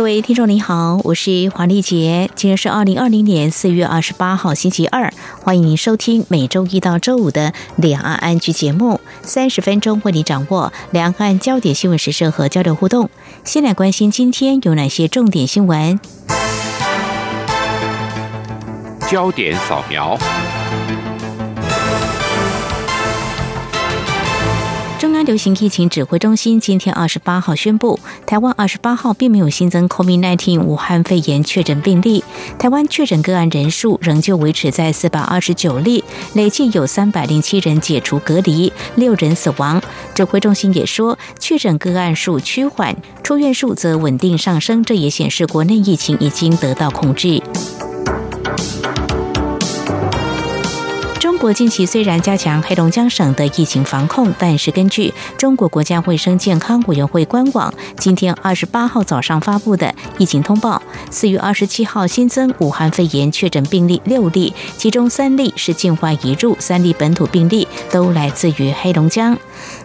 各位听众您好，我是黄丽杰，今天是二零二零年四月二十八号星期二，欢迎您收听每周一到周五的两岸安居节目，三十分钟为您掌握两岸焦点新闻时事和交流互动。先来关心今天有哪些重点新闻？焦点扫描。流行疫情指挥中心今天二十八号宣布，台湾二十八号并没有新增 COVID-19 武汉肺炎确诊病例，台湾确诊个案人数仍旧维持在四百二十九例，累计有三百零七人解除隔离，六人死亡。指挥中心也说，确诊个案数趋缓，出院数则稳定上升，这也显示国内疫情已经得到控制。中国近期虽然加强黑龙江省的疫情防控，但是根据中国国家卫生健康委员会官网今天二十八号早上发布的疫情通报，四月二十七号新增武汉肺炎确诊病例六例，其中三例是境外移入，三例本土病例都来自于黑龙江。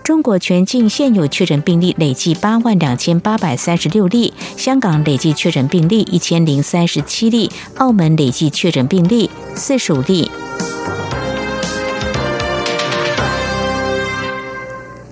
中国全境现有确诊病例累计八万两千八百三十六例，香港累计确诊病例一千零三十七例，澳门累计确诊病例四十五例。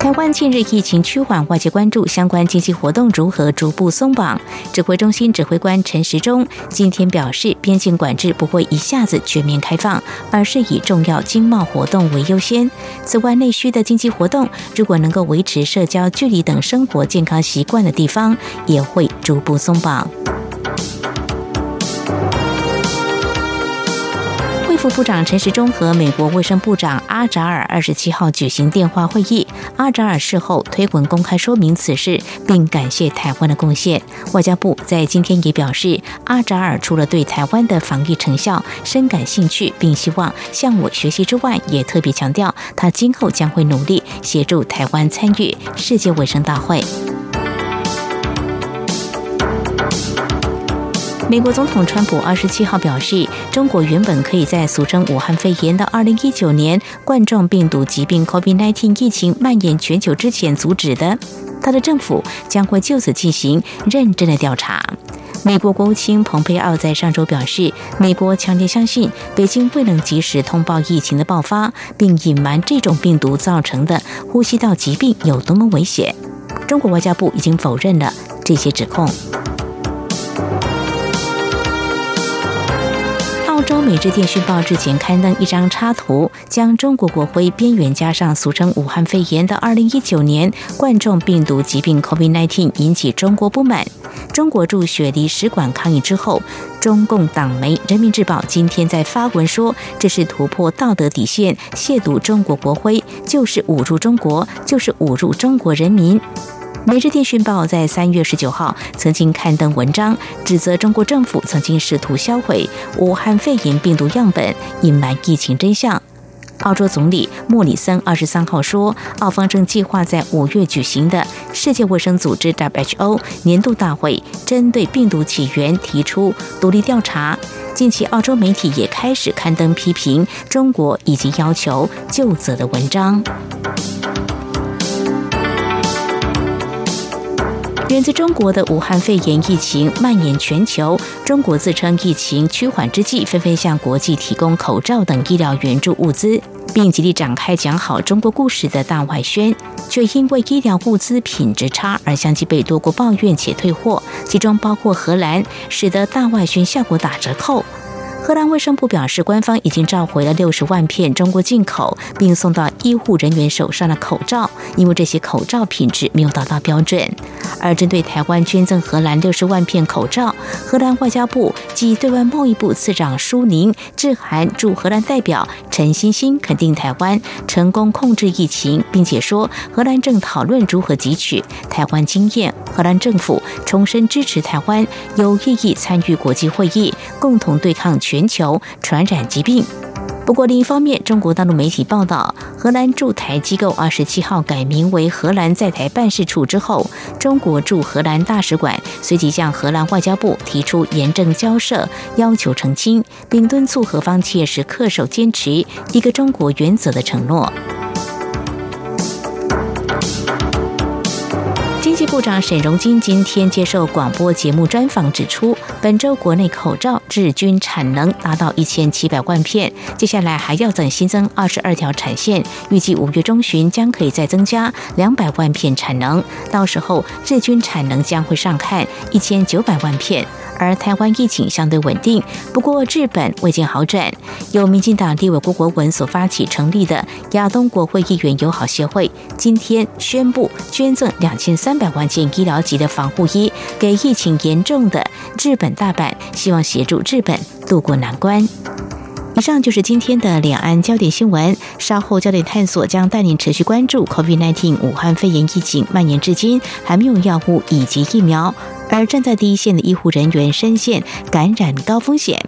台湾近日疫情趋缓，外界关注相关经济活动如何逐步松绑。指挥中心指挥官陈时中今天表示，边境管制不会一下子全面开放，而是以重要经贸活动为优先。此外，内需的经济活动如果能够维持社交距离等生活健康习惯的地方，也会逐步松绑。副部长陈时中和美国卫生部长阿扎尔二十七号举行电话会议。阿扎尔事后推文公开说明此事，并感谢台湾的贡献。外交部在今天也表示，阿扎尔除了对台湾的防疫成效深感兴趣，并希望向我学习之外，也特别强调他今后将会努力协助台湾参与世界卫生大会。美国总统川普二十七号表示，中国原本可以在俗称武汉肺炎的二零一九年冠状病毒疾病 （COVID-19） 疫情蔓延全球之前阻止的，他的政府将会就此进行认真的调查。美国国务卿蓬佩奥在上周表示，美国强烈相信北京未能及时通报疫情的爆发，并隐瞒这种病毒造成的呼吸道疾病有多么危险。中国外交部已经否认了这些指控。澳洲《每日电讯报》日前刊登一张插图，将中国国徽边缘加上俗称武汉肺炎的2019年冠状病毒疾病 COVID-19，引起中国不满。中国驻雪梨使馆抗议之后，中共党媒《人民日报》今天在发文说，这是突破道德底线，亵渎中国国徽，就是侮辱中国，就是侮辱中国人民。《每日电讯报》在三月十九号曾经刊登文章，指责中国政府曾经试图销毁武汉肺炎病毒样本，隐瞒疫情真相。澳洲总理莫里森二十三号说，澳方正计划在五月举行的世界卫生组织 （WHO） 年度大会，针对病毒起源提出独立调查。近期，澳洲媒体也开始刊登批评中国以及要求就责的文章。源自中国的武汉肺炎疫情蔓延全球，中国自称疫情趋缓之际，纷纷向国际提供口罩等医疗援助物资，并极力展开讲好中国故事的大外宣，却因为医疗物资品质差而相继被多国抱怨且退货，其中包括荷兰，使得大外宣效果打折扣。荷兰卫生部表示，官方已经召回了六十万片中国进口并送到医护人员手上的口罩，因为这些口罩品质没有达到标准。而针对台湾捐赠荷兰六十万片口罩，荷兰外交部及对外贸易部次长舒宁致函驻荷兰代表陈欣欣，肯定台湾成功控制疫情，并且说荷兰正讨论如何汲取台湾经验。荷兰政府重申支持台湾有意义参与国际会议，共同对抗全球传染疾病。不过，另一方面，中国大陆媒体报道，荷兰驻台机构二十七号改名为荷兰在台办事处之后，中国驻荷兰大使馆随即向荷兰外交部提出严正交涉，要求澄清，并敦促荷方切实恪守坚持一个中国原则的承诺。经济部长沈荣金今天接受广播节目专访，指出，本周国内口罩日均产能达到一千七百万片，接下来还要等新增二十二条产线，预计五月中旬将可以再增加两百万片产能，到时候日均产能将会上看一千九百万片。而台湾疫情相对稳定，不过日本未见好转。由民进党立委郭国文所发起成立的亚东国会议员友好协会，今天宣布捐赠两千三百万件医疗级的防护衣给疫情严重的日本大阪，希望协助日本渡过难关。以上就是今天的两岸焦点新闻。稍后焦点探索将带领持续关注 COVID-19 武汉肺炎疫情蔓延至今还没有药物以及疫苗。而站在第一线的医护人员深陷感染高风险，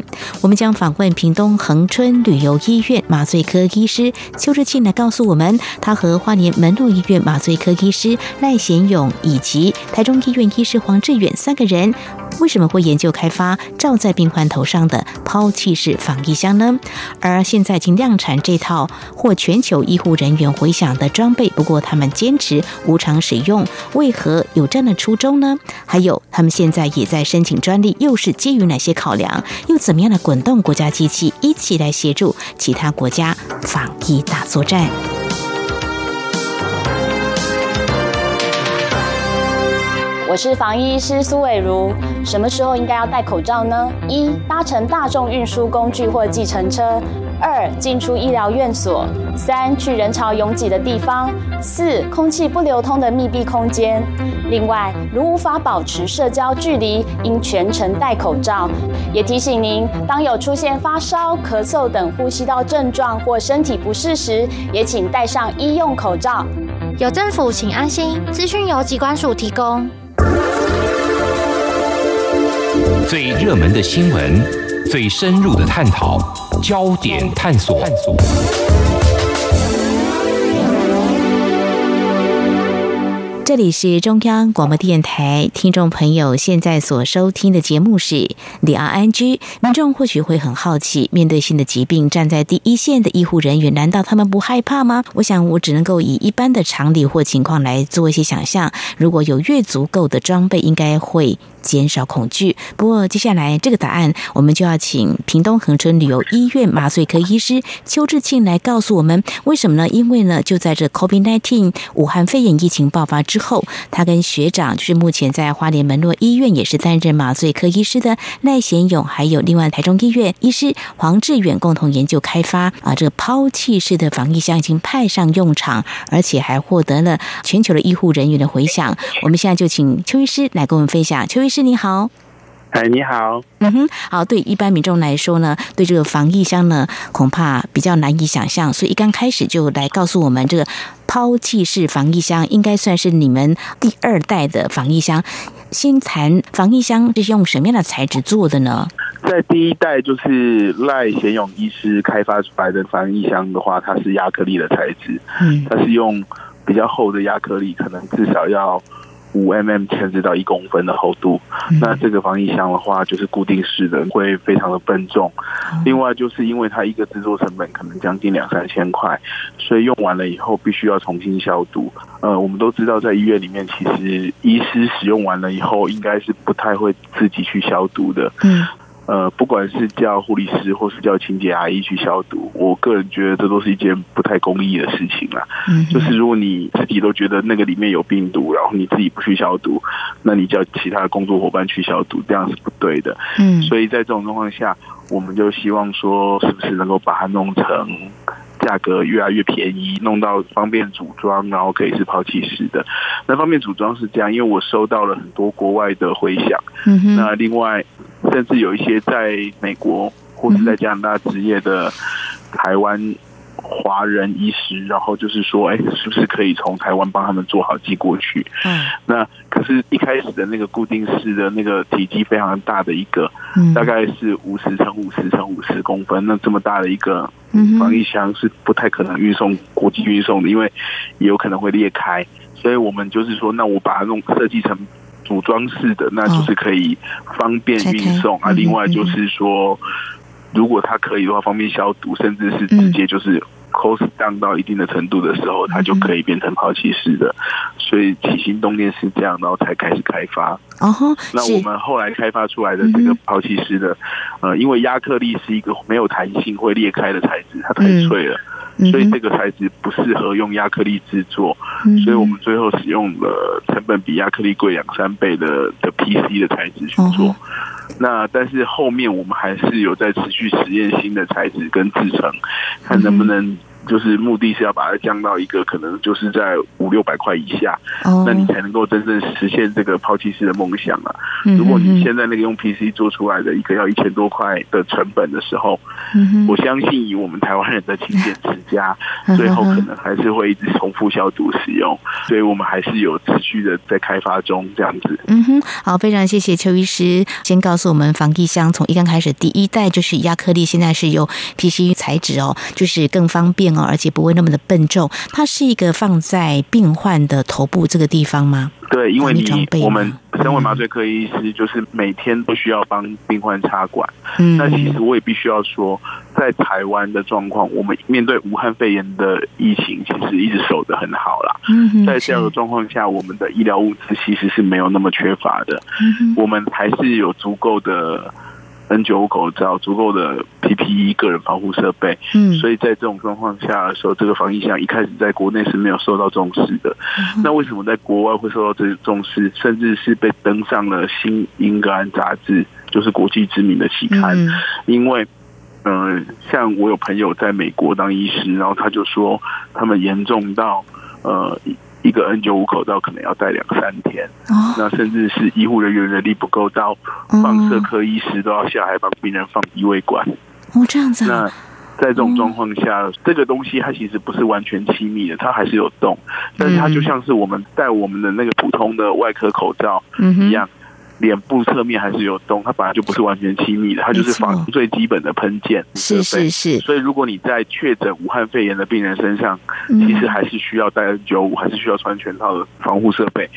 我们将访问屏东恒春旅游医院麻醉科医师邱志庆来告诉我们，他和花莲门诺医院麻醉科医师赖贤勇以及台中医院医师黄志远三个人。为什么会研究开发罩在病患头上的抛弃式防疫箱呢？而现在已经量产这套获全球医护人员回响的装备，不过他们坚持无偿使用，为何有这样的初衷呢？还有，他们现在也在申请专利，又是基于哪些考量？又怎么样的滚动国家机器一起来协助其他国家防疫大作战？我是防疫医师苏伟如。什么时候应该要戴口罩呢？一、搭乘大众运输工具或计程车；二、进出医疗院所；三、去人潮拥挤的地方；四、空气不流通的密闭空间。另外，如无法保持社交距离，应全程戴口罩。也提醒您，当有出现发烧、咳嗽等呼吸道症状或身体不适时，也请戴上医用口罩。有政府，请安心。资讯由机关署提供。最热门的新闻，最深入的探讨，焦点探索。这里是中央广播电台，听众朋友现在所收听的节目是李昂安居。民众或许会很好奇，面对新的疾病，站在第一线的医护人员，难道他们不害怕吗？我想，我只能够以一般的常理或情况来做一些想象。如果有越足够的装备，应该会。减少恐惧。不过，接下来这个答案，我们就要请屏东恒春旅游医院麻醉科医师邱志庆来告诉我们，为什么呢？因为呢，就在这 COVID-19 武汉肺炎疫情爆发之后，他跟学长，就是目前在花莲门洛医院也是担任麻醉科医师的赖贤勇，还有另外台中医院医师黄志远，共同研究开发啊，这个抛弃式的防疫箱已经派上用场，而且还获得了全球的医护人员的回响。我们现在就请邱医师来跟我们分享，邱医师。是你好，哎，你好，嗯哼，好，对一般民众来说呢，对这个防疫箱呢，恐怕比较难以想象，所以一刚开始就来告诉我们，这个抛弃式防疫箱应该算是你们第二代的防疫箱。先谈防疫箱是用什么样的材质做的呢？在第一代就是赖贤勇医师开发出来的防疫箱的话，它是亚克力的材质，嗯，它是用比较厚的亚克力，可能至少要。五 mm 甚至到一公分的厚度，那这个防疫箱的话就是固定式的，会非常的笨重。另外就是因为它一个制作成本可能将近两三千块，所以用完了以后必须要重新消毒。呃，我们都知道在医院里面，其实医师使用完了以后应该是不太会自己去消毒的。嗯。呃，不管是叫护理师或是叫清洁阿姨去消毒，我个人觉得这都是一件不太公益的事情啦。嗯，就是如果你自己都觉得那个里面有病毒，然后你自己不去消毒，那你叫其他的工作伙伴去消毒，这样是不对的。嗯，所以在这种状况下，我们就希望说，是不是能够把它弄成。价格越来越便宜，弄到方便组装，然后可以是抛弃式的。那方便组装是这样，因为我收到了很多国外的回响。嗯那另外，甚至有一些在美国或是在加拿大职业的台湾。华人医师，然后就是说，哎，是不是可以从台湾帮他们做好寄过去？嗯，那可是一开始的那个固定式的那个体积非常大的一个，大概是五十乘五十乘五十公分，那这么大的一个防疫箱是不太可能运送国际运送的，因为也有可能会裂开。所以我们就是说，那我把它弄设计成组装式的，那就是可以方便运送啊。另外就是说。如果它可以的话，方便消毒，甚至是直接就是 cost down 到一定的程度的时候，它就可以变成抛弃式的。所以起心动念是这样，然后才开始开发。哦，那我们后来开发出来的这个抛弃式的，呃，因为亚克力是一个没有弹性、会裂开的材质，它太脆了，所以这个材质不适合用亚克力制作。所以我们最后使用了成本比亚克力贵两三倍的的 PC 的材质去做。那但是后面我们还是有在持续实验新的材质跟制成，看能不能。就是目的是要把它降到一个可能就是在五六百块以下，那你才能够真正实现这个抛弃式的梦想啊！如果你现在那个用 PC 做出来的一个要一千多块的成本的时候，我相信以我们台湾人的勤俭持家，最后可能还是会一直重复消毒使用，所以我们还是有持续的在开发中这样子。嗯哼，好，非常谢谢邱医师先告诉我们防疫箱从一刚开始第一代就是亚克力，现在是由 PC 材质哦，就是更方便。而且不会那么的笨重，它是一个放在病患的头部这个地方吗？对，因为你我们身为麻醉科医师，就是每天都需要帮病患插管。嗯，那其实我也必须要说，在台湾的状况，我们面对武汉肺炎的疫情，其实一直守得很好啦。嗯，在这样的状况下，我们的医疗物资其实是没有那么缺乏的。嗯，我们还是有足够的。N 九五口罩、足够的 PPE、个人防护设备，嗯，所以在这种状况下的时候，这个防疫项一开始在国内是没有受到重视的。那为什么在国外会受到这重视，甚至是被登上了《新英格兰杂志》，就是国际知名的期刊？因为，嗯，像我有朋友在美国当医师，然后他就说，他们严重到，呃。一个 N 九五口罩可能要戴两三天，哦那甚至是医护人员人力不够，到放射科医师都要下海帮病人放鼻胃管。哦，这样子。啊那在这种状况下，这个东西它其实不是完全亲密的，它还是有洞，但是它就像是我们戴我们的那个普通的外科口罩一样。脸部侧面还是有洞，它本来就不是完全亲密的，它就是防最基本的喷溅是是是。所以如果你在确诊武汉肺炎的病人身上，其实还是需要戴 N 九五，还是需要穿全套的防护设备。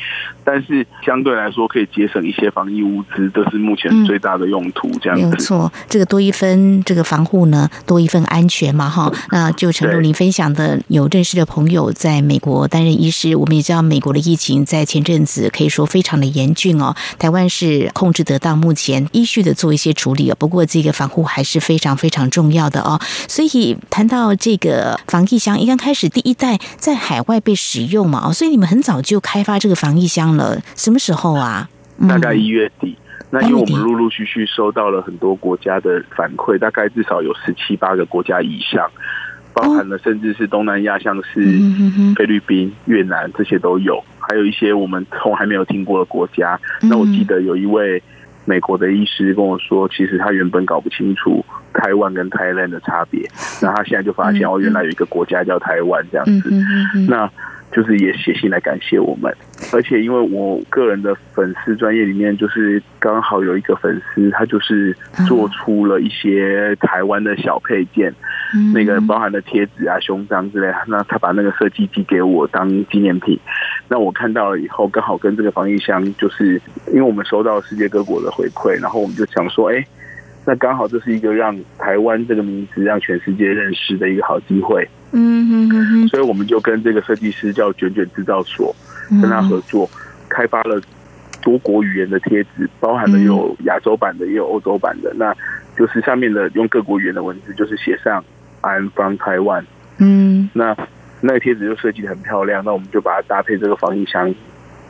但是相对来说，可以节省一些防疫物资，这是目前最大的用途。这样没有错，这个多一分这个防护呢，多一份安全嘛，哈。那就陈如您分享的，有认识的朋友在美国担任医师，我们也知道美国的疫情在前阵子可以说非常的严峻哦，台湾。是控制得到，目前依序的做一些处理不过这个防护还是非常非常重要的哦。所以谈到这个防疫箱，一刚开始第一代在海外被使用嘛，所以你们很早就开发这个防疫箱了。什么时候啊？大概一月底。那因为我们陆陆续续收到了很多国家的反馈，大概至少有十七八个国家以上，包含了甚至是东南亚，像是菲律宾、越南这些都有。还有一些我们从还没有听过的国家。那我记得有一位美国的医师跟我说，其实他原本搞不清楚台湾跟 Thailand 的差别，那他现在就发现哦，原来有一个国家叫台湾这样子。那就是也写信来感谢我们，而且因为我个人的粉丝专业里面，就是刚好有一个粉丝，他就是做出了一些台湾的小配件。那个包含的贴纸啊、胸章之类，那他把那个设计寄给我当纪念品。那我看到了以后，刚好跟这个防疫箱，就是因为我们收到世界各国的回馈，然后我们就想说，哎，那刚好这是一个让台湾这个名字让全世界认识的一个好机会。嗯嗯嗯。所以我们就跟这个设计师叫卷卷制造所，跟他合作，开发了。多国语言的贴纸，包含了有亚洲版的，也有欧洲版的。那就是上面的用各国语言的文字，就是写上 “I'm from Taiwan”。嗯，那那个贴纸就设计的很漂亮。那我们就把它搭配这个防疫箱。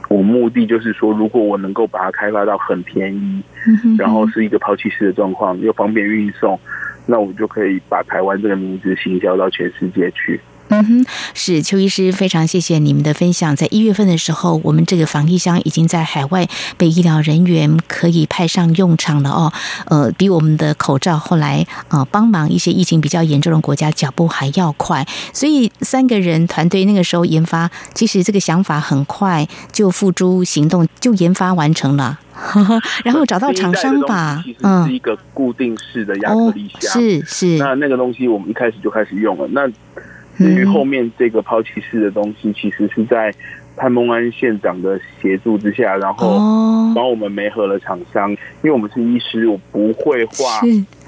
我目的就是说，如果我能够把它开发到很便宜，然后是一个抛弃式的状况，又方便运送，那我就可以把台湾这个名字行销到全世界去。嗯哼，是邱医师，非常谢谢你们的分享。在一月份的时候，我们这个防疫箱已经在海外被医疗人员可以派上用场了哦。呃，比我们的口罩后来啊帮忙一些疫情比较严重的国家脚步还要快。所以三个人团队那个时候研发，其实这个想法很快就付诸行动，就研发完成了。然后找到厂商吧，嗯，是一个固定式的亚克力箱，是是。那那个东西我们一开始就开始用了。那至于后面这个抛弃式的东西，其实是在潘孟安县长的协助之下，然后帮我们媒合了厂商。因为我们是医师，我不会画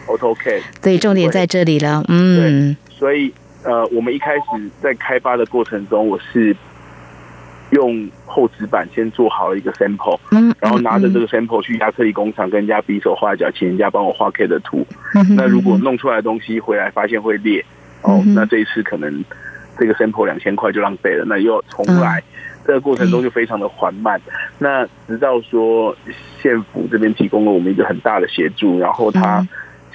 AutoCAD，对，重点在这里了。嗯，所以呃，我们一开始在开发的过程中，我是用厚纸板先做好了一个 sample，嗯，然后拿着这个 sample 去亚克力工厂跟人家比手画脚，请人家帮我画 K 的图。那如果弄出来的东西回来发现会裂。哦，那这一次可能这个 sample 两千块就浪费了，那又重来，这个过程中就非常的缓慢。那直到说县府这边提供了我们一个很大的协助，然后他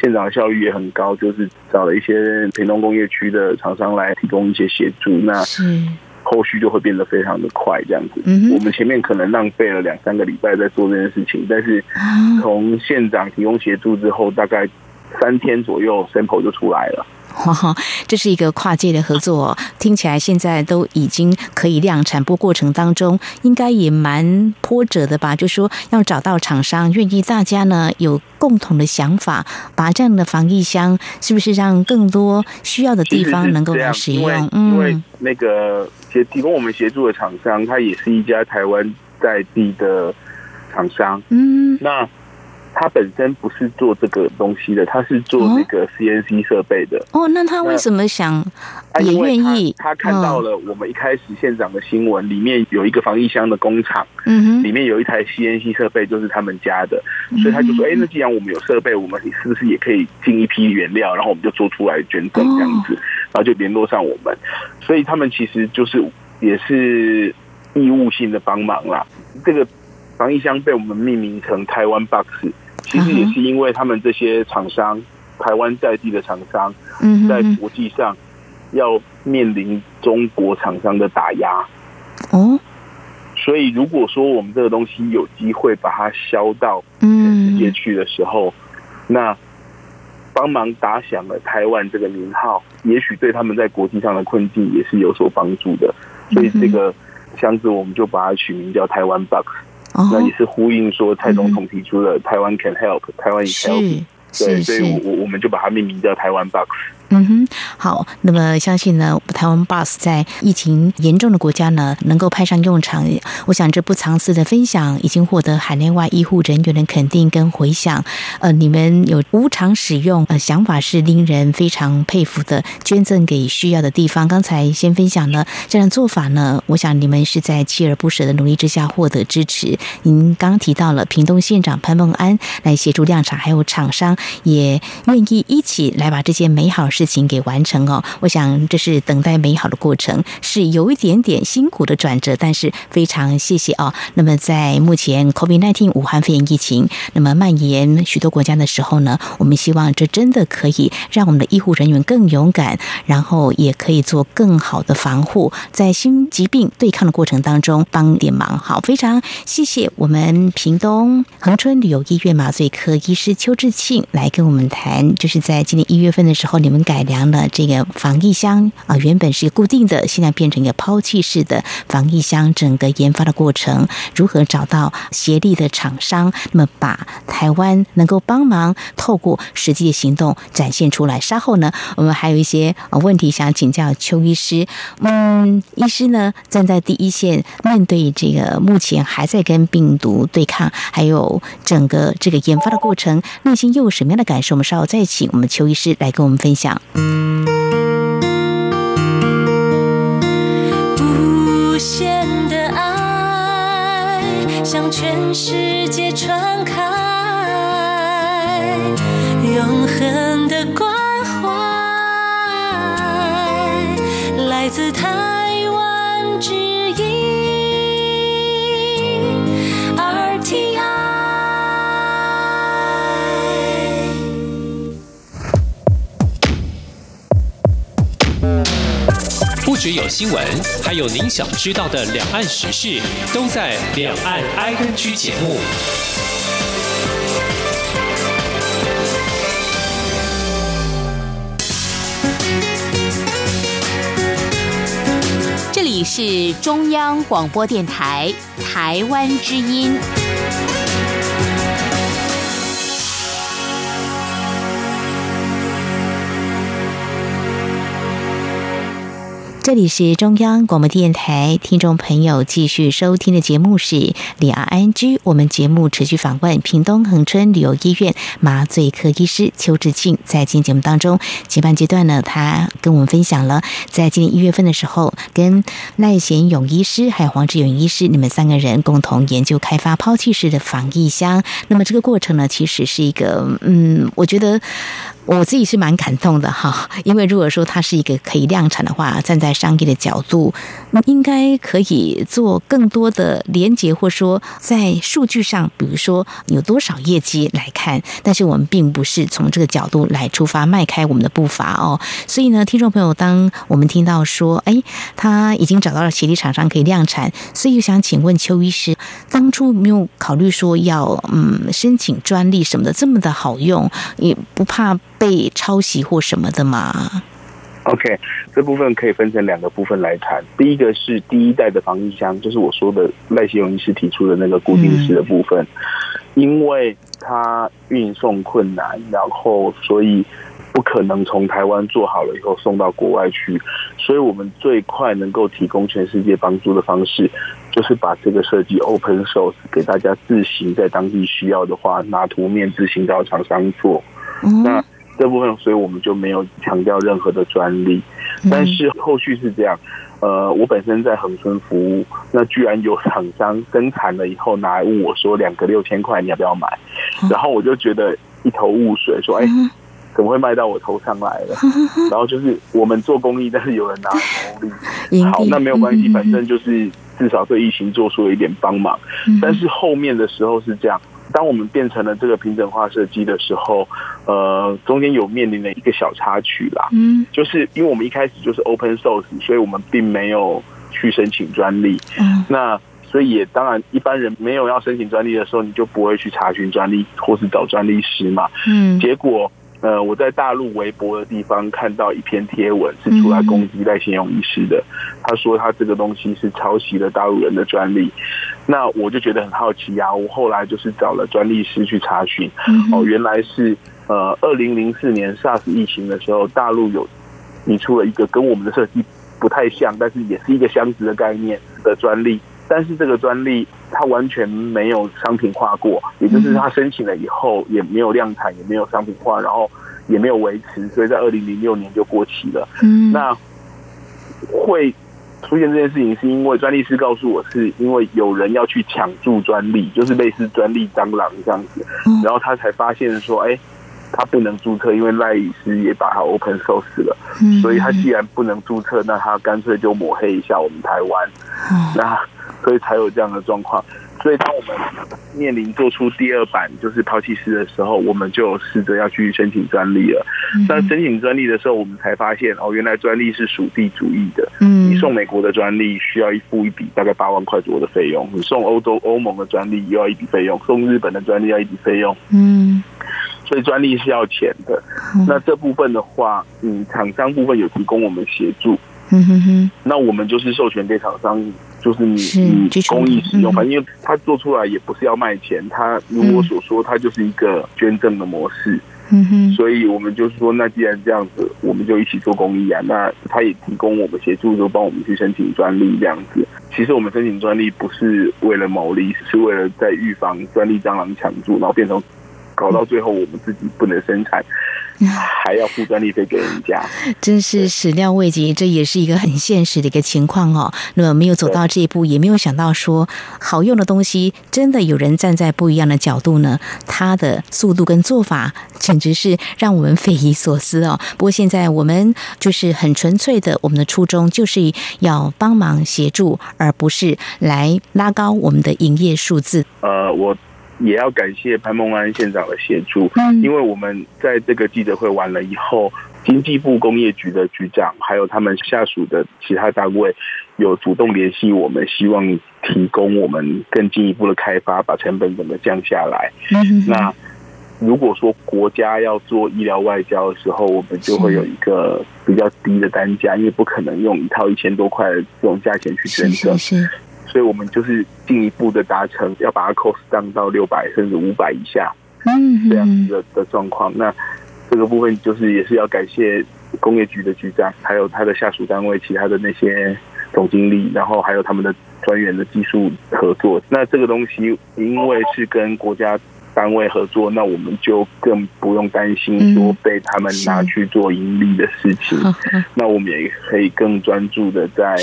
县长的效率也很高，就是找了一些屏东工业区的厂商来提供一些协助，那后续就会变得非常的快，这样子。我们前面可能浪费了两三个礼拜在做这件事情，但是从县长提供协助之后，大概三天左右 sample 就出来了。哈，这是一个跨界的合作，听起来现在都已经可以量产。不过过程当中应该也蛮波折的吧？就说要找到厂商愿意，大家呢有共同的想法，把这样的防疫箱是不是让更多需要的地方能够来使用？嗯，因为那个协提供我们协助的厂商，它也是一家台湾在地的厂商。嗯，那。他本身不是做这个东西的，他是做那个 CNC 设备的。哦，那他为什么想也愿意？他看到了我们一开始县长的新闻，里面有一个防疫箱的工厂，嗯哼，里面有一台 CNC 设备，就是他们家的，所以他就说：“哎，那既然我们有设备，我们是不是也可以进一批原料，然后我们就做出来捐赠这样子？”然后就联络上我们，所以他们其实就是也是义务性的帮忙啦。这个防疫箱被我们命名成台湾 Box。其实也是因为他们这些厂商，台湾在地的厂商，在国际上要面临中国厂商的打压。哦，所以如果说我们这个东西有机会把它销到全世界去的时候，那帮忙打响了台湾这个名号，也许对他们在国际上的困境也是有所帮助的。所以这个箱子我们就把它取名叫台湾 Box。那也是呼应说蔡总统提出了台湾 can help，台湾 is help，对，所以我我我们就把它命名叫台湾 box。嗯哼，好。那么相信呢，台湾 Bus 在疫情严重的国家呢，能够派上用场。我想这不藏私的分享，已经获得海内外医护人员的肯定跟回响。呃，你们有无偿使用，呃，想法是令人非常佩服的。捐赠给需要的地方。刚才先分享了这样做法呢，我想你们是在锲而不舍的努力之下获得支持。您刚提到了屏东县长潘孟安来协助量产，还有厂商也愿意一起来把这件美好。事情给完成哦，我想这是等待美好的过程，是有一点点辛苦的转折，但是非常谢谢哦。那么在目前 COVID-19 武汉肺炎疫情那么蔓延许多国家的时候呢，我们希望这真的可以让我们的医护人员更勇敢，然后也可以做更好的防护，在新疾病对抗的过程当中帮点忙。好，非常谢谢我们屏东恒春旅游医院麻醉科医师邱志庆来跟我们谈，就是在今年一月份的时候，你们。改良了这个防疫箱啊，原本是固定的，现在变成一个抛弃式的防疫箱。整个研发的过程，如何找到协力的厂商，那么把台湾能够帮忙，透过实际的行动展现出来。稍后呢，我们还有一些问题想请教邱医师。嗯，医师呢站在第一线，面对这个目前还在跟病毒对抗，还有整个这个研发的过程，内心又有什么样的感受？我们稍后再请我们邱医师来跟我们分享。无限的爱，向全世界传开，永恒的光只有新闻，还有您想知道的两岸时事，都在《两岸 I N G》节目。这里是中央广播电台台湾之音。这里是中央广播电台，听众朋友继续收听的节目是李安安居。我们节目持续访问屏东恒春旅游医院麻醉科医师邱志庆。在今天节目当中，前半阶段呢，他跟我们分享了在今年一月份的时候，跟赖贤勇医师还有黄志勇医师，你们三个人共同研究开发抛弃式的防疫箱。那么这个过程呢，其实是一个，嗯，我觉得。我自己是蛮感动的哈，因为如果说它是一个可以量产的话，站在商业的角度，那应该可以做更多的连接，或说在数据上，比如说有多少业绩来看。但是我们并不是从这个角度来出发，迈开我们的步伐哦。所以呢，听众朋友，当我们听到说，哎，他已经找到了协力厂商可以量产，所以想请问邱医师，当初没有考虑说要嗯申请专利什么的，这么的好用，也不怕。被抄袭或什么的吗？OK，这部分可以分成两个部分来谈。第一个是第一代的防疫箱，就是我说的赖希荣医师提出的那个固定式的部分，因为它运送困难，然后所以不可能从台湾做好了以后送到国外去，所以我们最快能够提供全世界帮助的方式，就是把这个设计 open source 给大家自行在当地需要的话拿图面自行到厂商做。那这部分，所以我们就没有强调任何的专利。但是后续是这样，呃，我本身在恒春服务，那居然有厂商生产了以后拿来问我说，两个六千块，你要不要买？然后我就觉得一头雾水，说，哎，怎么会卖到我头上来了？然后就是我们做公益，但是有人拿牟 利。好，那没有关系，反正就是至少对疫情做出了一点帮忙。但是后面的时候是这样。当我们变成了这个平整化设计的时候，呃，中间有面临了一个小插曲啦，嗯，就是因为我们一开始就是 open source，所以我们并没有去申请专利，嗯，那所以也当然一般人没有要申请专利的时候，你就不会去查询专利或是找专利师嘛，嗯，结果。呃，我在大陆微博的地方看到一篇贴文，是出来攻击赖先勇医师的。他说他这个东西是抄袭了大陆人的专利，那我就觉得很好奇啊。我后来就是找了专利师去查询，哦，原来是呃，二零零四年 SARS 疫情的时候，大陆有拟出了一个跟我们的设计不太像，但是也是一个箱子的概念的专利。但是这个专利它完全没有商品化过，也就是它申请了以后也没有量产，也没有商品化，然后也没有维持，所以在二零零六年就过期了。嗯，那会出现这件事情，是因为专利师告诉我，是因为有人要去抢注专利，就是类似专利蟑螂这样子，然后他才发现说，哎，他不能注册，因为赖医师也把它 open source 了，所以他既然不能注册，那他干脆就抹黑一下我们台湾，那。所以才有这样的状况。所以当我们面临做出第二版就是抛弃师的时候，我们就试着要去申请专利了。那申请专利的时候，我们才发现哦，原来专利是属地主义的。嗯，你送美国的专利需要一付一笔大概八万块左右的费用，你送欧洲欧盟的专利又要一笔费用，送日本的专利要一笔费用。嗯，所以专利是要钱的。那这部分的话，嗯，厂商部分有提供我们协助。嗯哼哼，那我们就是授权给厂商。就是你你公益使用，反正因为他做出来也不是要卖钱，他如我所说，他就是一个捐赠的模式。嗯哼，所以我们就是说，那既然这样子，我们就一起做公益啊。那他也提供我们协助，就帮我们去申请专利这样子。其实我们申请专利不是为了牟利，是为了在预防专利蟑螂抢注，然后变成搞到最后我们自己不能生产。还要付专利费给人家，真是始料未及，这也是一个很现实的一个情况哦。那么没有走到这一步，也没有想到说好用的东西，真的有人站在不一样的角度呢，他的速度跟做法简直是让我们匪夷所思哦。不过现在我们就是很纯粹的，我们的初衷就是要帮忙协助，而不是来拉高我们的营业数字。呃，我。也要感谢潘孟安县长的协助，因为我们在这个记者会完了以后，经济部工业局的局长还有他们下属的其他单位有主动联系我们，希望提供我们更进一步的开发，把成本怎么降下来。那如果说国家要做医疗外交的时候，我们就会有一个比较低的单价，因为不可能用一套一千多块的这种价钱去捐赠。所以我们就是进一步的达成，要把它 cost 降到六百甚至五百以下，嗯，这样子的的状况。那这个部分就是也是要感谢工业局的局长，还有他的下属单位，其他的那些总经理，然后还有他们的专员的技术合作。那这个东西因为是跟国家单位合作，那我们就更不用担心说被他们拿去做盈利的事情。那我们也可以更专注的在。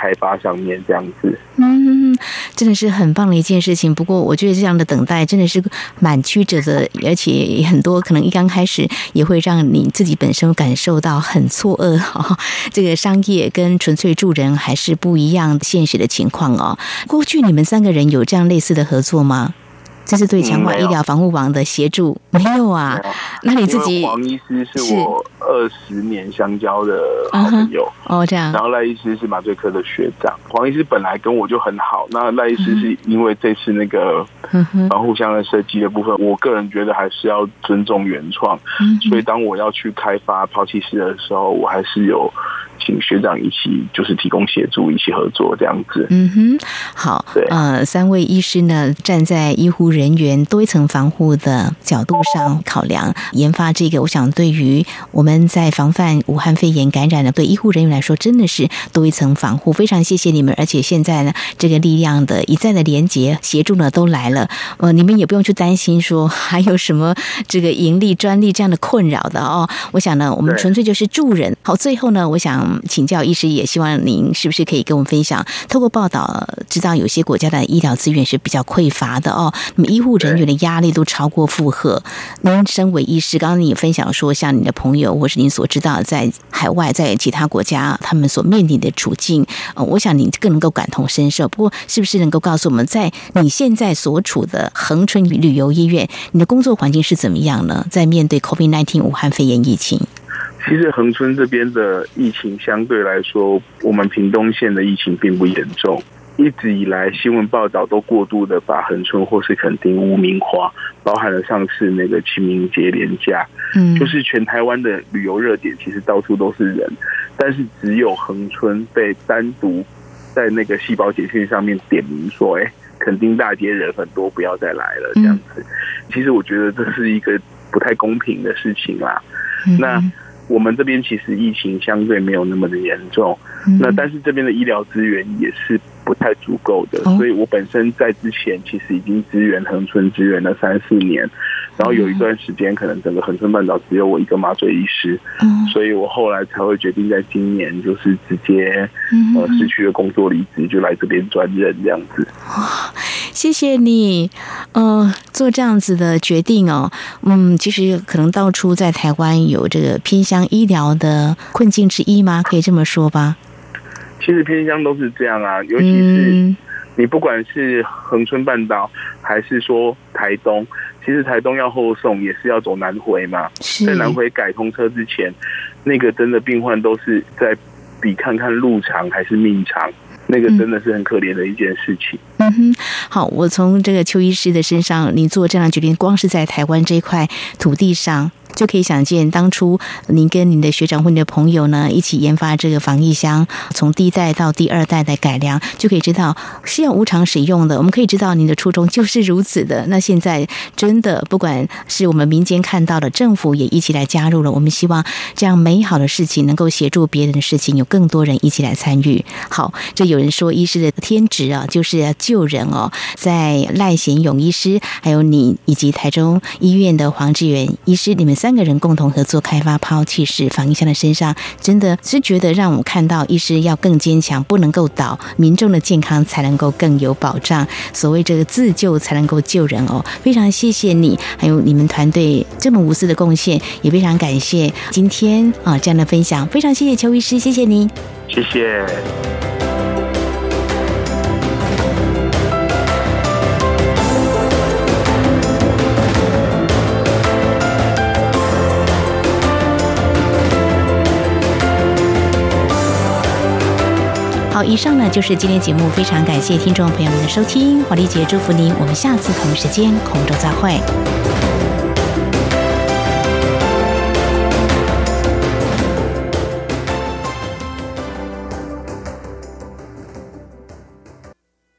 开发上面这样子，嗯，真的是很棒的一件事情。不过，我觉得这样的等待真的是蛮曲折的，而且很多可能一刚开始也会让你自己本身感受到很错愕。哈，这个商业跟纯粹助人还是不一样现实的情况哦。过去你们三个人有这样类似的合作吗？这是对强化医疗防护网的协助，没有啊？那你自己黄医师是我二十年相交的好朋友哦，这样。然后赖医师是麻醉科的学长，黄医师本来跟我就很好。那赖医师是因为这次那个防护箱的设计的部分，我个人觉得还是要尊重原创，所以当我要去开发抛弃式的时候，我还是有。请学长一起，就是提供协助，一起合作这样子。嗯哼，好。对，呃，三位医师呢，站在医护人员多一层防护的角度上考量研发这个，我想对于我们在防范武汉肺炎感染的对医护人员来说，真的是多一层防护。非常谢谢你们，而且现在呢，这个力量的一再的连接协助呢都来了。呃，你们也不用去担心说 还有什么这个盈利专利这样的困扰的哦。我想呢，我们纯粹就是助人。好，最后呢，我想。请教医师，也希望您是不是可以跟我们分享？透过报道知道，有些国家的医疗资源是比较匮乏的哦。那么医护人员的压力都超过负荷。您身为医师，刚刚你分享说，像你的朋友或是您所知道，在海外在其他国家，他们所面临的处境，呃，我想你更能够感同身受。不过，是不是能够告诉我们，在你现在所处的恒春旅游医院，你的工作环境是怎么样呢？在面对 COVID-19 武汉肺炎疫情？其实恒春这边的疫情相对来说，我们屏东县的疫情并不严重。一直以来新闻报道都过度的把恒春或是垦丁污名化，包含了上次那个清明节连假，嗯，就是全台湾的旅游热点，其实到处都是人，但是只有恒春被单独在那个细胞简讯上面点名说，哎，垦丁大街人很多，不要再来了这样子。其实我觉得这是一个不太公平的事情啦。那我们这边其实疫情相对没有那么的严重，那但是这边的医疗资源也是不太足够的，所以我本身在之前其实已经支援恒春支援了三四年，然后有一段时间可能整个恒春半岛只有我一个麻醉医师，所以我后来才会决定在今年就是直接呃失去了工作离职，就来这边专任这样子。谢谢你，呃，做这样子的决定哦。嗯，其实可能到处在台湾有这个偏乡医疗的困境之一吗？可以这么说吧。其实偏乡都是这样啊，尤其是你不管是恒春半岛还是说台东，其实台东要后送也是要走南回嘛。在南回改通车之前，那个真的病患都是在比看看路长还是命长。那个真的是很可怜的一件事情。嗯哼，好，我从这个邱医师的身上，你做这样决定，光是在台湾这块土地上。就可以想见，当初您跟您的学长或你的朋友呢一起研发这个防疫箱，从第一代到第二代的改良，就可以知道是要无偿使用的。我们可以知道您的初衷就是如此的。那现在真的，不管是我们民间看到的，政府也一起来加入了。我们希望这样美好的事情能够协助别人的事情，有更多人一起来参与。好，这有人说医师的天职啊，就是要救人哦。在赖贤勇医师，还有你以及台中医院的黄志远医师，你们。三个人共同合作开发抛弃式防疫箱的身上，真的是觉得让我们看到医师要更坚强，不能够倒，民众的健康才能够更有保障。所谓这个自救才能够救人哦，非常谢谢你，还有你们团队这么无私的贡献，也非常感谢今天啊这样的分享，非常谢谢邱医师，谢谢你，谢谢。以上呢就是今天节目，非常感谢听众朋友们的收听，华丽姐祝福您，我们下次同一时间空中再会。